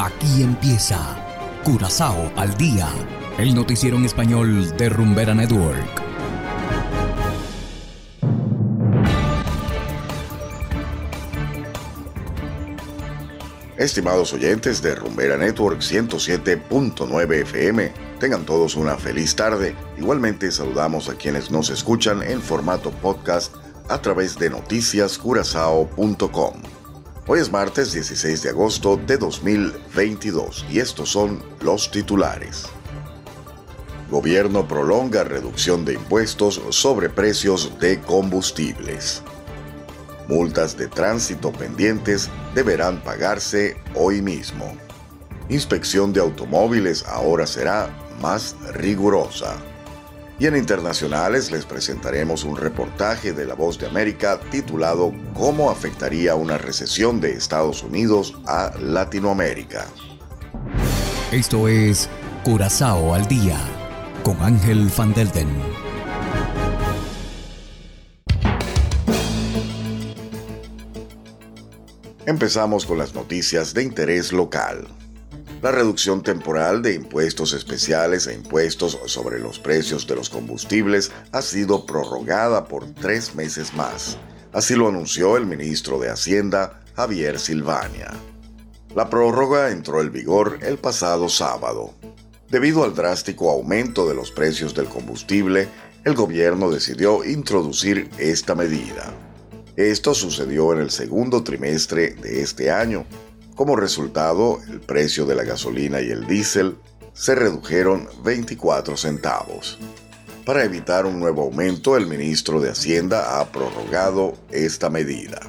Aquí empieza Curazao al día, el noticiero en español de Rumbera Network. Estimados oyentes de Rumbera Network 107.9 FM, tengan todos una feliz tarde. Igualmente saludamos a quienes nos escuchan en formato podcast a través de noticiascurazao.com. Hoy es martes 16 de agosto de 2022 y estos son los titulares. Gobierno prolonga reducción de impuestos sobre precios de combustibles. Multas de tránsito pendientes deberán pagarse hoy mismo. Inspección de automóviles ahora será más rigurosa. Y en internacionales les presentaremos un reportaje de La Voz de América titulado ¿Cómo afectaría una recesión de Estados Unidos a Latinoamérica? Esto es Curazao al Día con Ángel Van Delden. Empezamos con las noticias de interés local. La reducción temporal de impuestos especiales e impuestos sobre los precios de los combustibles ha sido prorrogada por tres meses más. Así lo anunció el ministro de Hacienda, Javier Silvania. La prórroga entró en vigor el pasado sábado. Debido al drástico aumento de los precios del combustible, el gobierno decidió introducir esta medida. Esto sucedió en el segundo trimestre de este año como resultado, el precio de la gasolina y el diésel se redujeron 24 centavos. Para evitar un nuevo aumento, el ministro de Hacienda ha prorrogado esta medida.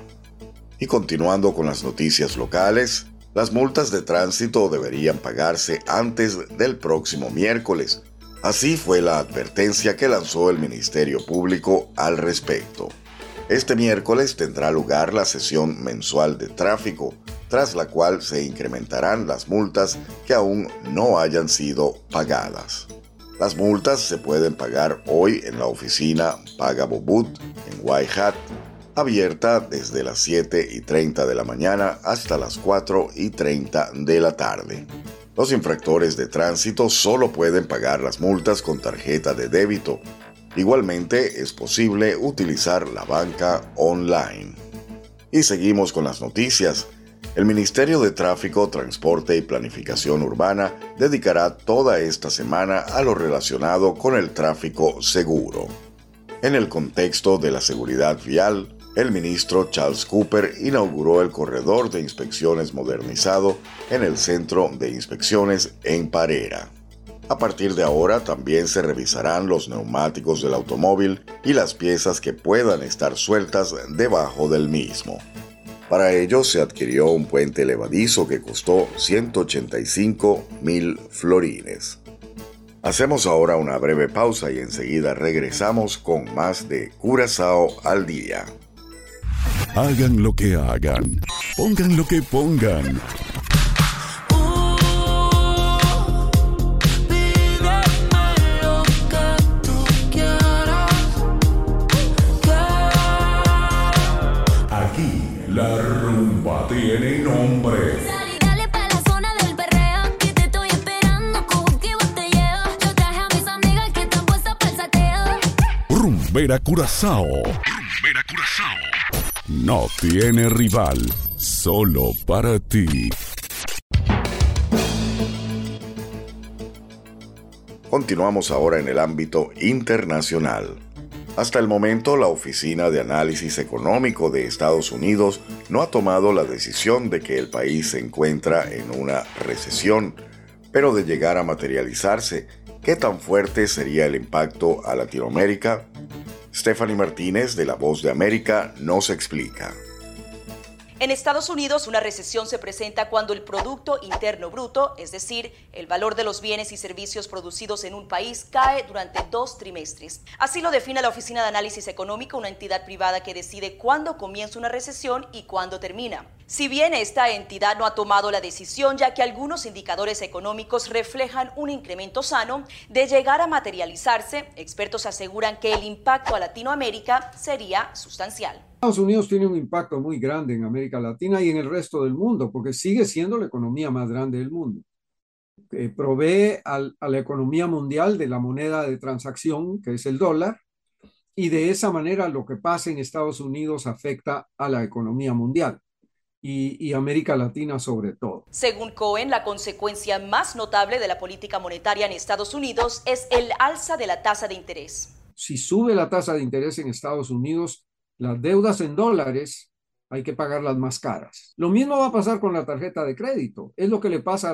Y continuando con las noticias locales, las multas de tránsito deberían pagarse antes del próximo miércoles. Así fue la advertencia que lanzó el Ministerio Público al respecto. Este miércoles tendrá lugar la sesión mensual de tráfico, tras la cual se incrementarán las multas que aún no hayan sido pagadas. Las multas se pueden pagar hoy en la oficina Paga Bobut en White Hat, abierta desde las 7 y 30 de la mañana hasta las 4 y 30 de la tarde. Los infractores de tránsito solo pueden pagar las multas con tarjeta de débito. Igualmente es posible utilizar la banca online. Y seguimos con las noticias. El Ministerio de Tráfico, Transporte y Planificación Urbana dedicará toda esta semana a lo relacionado con el tráfico seguro. En el contexto de la seguridad vial, el ministro Charles Cooper inauguró el corredor de inspecciones modernizado en el Centro de Inspecciones en Parera. A partir de ahora también se revisarán los neumáticos del automóvil y las piezas que puedan estar sueltas debajo del mismo. Para ello se adquirió un puente levadizo que costó 185 mil florines. Hacemos ahora una breve pausa y enseguida regresamos con más de Curazao al día. Hagan lo que hagan, pongan lo que pongan. Tiene nombre. Dale pa' la zona del perreo, que te estoy esperando, cojo que vos te llevo. Yo traje a mis amigas que están puestas para el saqueo. Rumbera Curazao. Rumbera Curazao. No tiene rival, solo para ti. Continuamos ahora en el ámbito internacional. Hasta el momento, la Oficina de Análisis Económico de Estados Unidos no ha tomado la decisión de que el país se encuentra en una recesión, pero de llegar a materializarse, ¿qué tan fuerte sería el impacto a Latinoamérica? Stephanie Martínez de La Voz de América nos explica. En Estados Unidos, una recesión se presenta cuando el Producto Interno Bruto, es decir, el valor de los bienes y servicios producidos en un país, cae durante dos trimestres. Así lo define la Oficina de Análisis Económico, una entidad privada que decide cuándo comienza una recesión y cuándo termina. Si bien esta entidad no ha tomado la decisión, ya que algunos indicadores económicos reflejan un incremento sano, de llegar a materializarse, expertos aseguran que el impacto a Latinoamérica sería sustancial. Estados Unidos tiene un impacto muy grande en América Latina y en el resto del mundo, porque sigue siendo la economía más grande del mundo. Eh, provee al, a la economía mundial de la moneda de transacción, que es el dólar, y de esa manera lo que pasa en Estados Unidos afecta a la economía mundial. Y, y, América Latina sobre todo. Según Cohen, la consecuencia más notable de la política monetaria en Estados Unidos es el alza de la tasa de interés. Si sube la tasa de interés en Estados Unidos, las deudas en dólares hay que pagarlas más caras. Lo mismo va a pasar con la tarjeta de crédito. Es lo que le pasa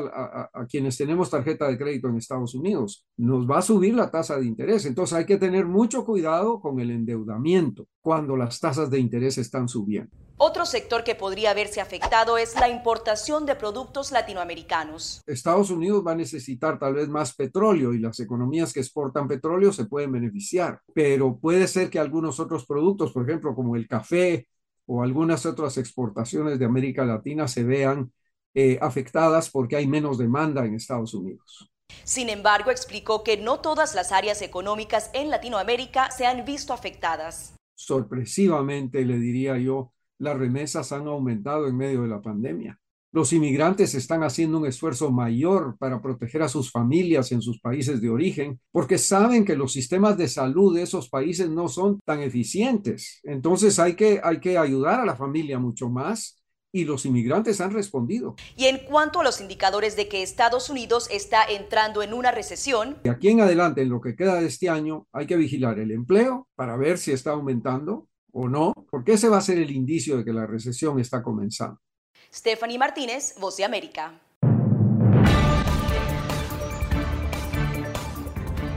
a, quienes tenemos tarjeta de crédito en Estados Unidos. Nos va a subir la tasa de interés. Entonces hay que tener mucho cuidado con el endeudamiento cuando las tasas de interés están subiendo. Otro sector que podría verse afectado es la importación de productos latinoamericanos. Estados Unidos va a necesitar tal vez más petróleo y las economías que exportan petróleo se pueden beneficiar, pero puede ser que algunos otros productos, por ejemplo, como el café, o algunas otras exportaciones de América Latina se vean eh, afectadas porque hay menos demanda en Estados Unidos. Sin embargo, explicó que no todas las áreas económicas en Latinoamérica se han visto afectadas. Sorpresivamente, le diría yo, las remesas han aumentado en medio de la pandemia. Los inmigrantes están haciendo un esfuerzo mayor para proteger a sus familias en sus países de origen porque saben que los sistemas de salud de esos países no son tan eficientes. Entonces hay que, hay que ayudar a la familia mucho más y los inmigrantes han respondido. Y en cuanto a los indicadores de que Estados Unidos está entrando en una recesión. De aquí en adelante, en lo que queda de este año, hay que vigilar el empleo para ver si está aumentando o no, porque ese va a ser el indicio de que la recesión está comenzando. Stephanie Martínez, Voz de América.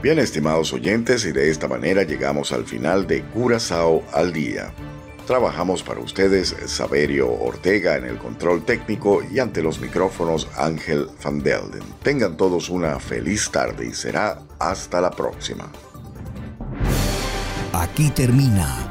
Bien, estimados oyentes, y de esta manera llegamos al final de Curazao al Día. Trabajamos para ustedes Saberio Ortega en el control técnico y ante los micrófonos Ángel Van Delden. Tengan todos una feliz tarde y será hasta la próxima. Aquí termina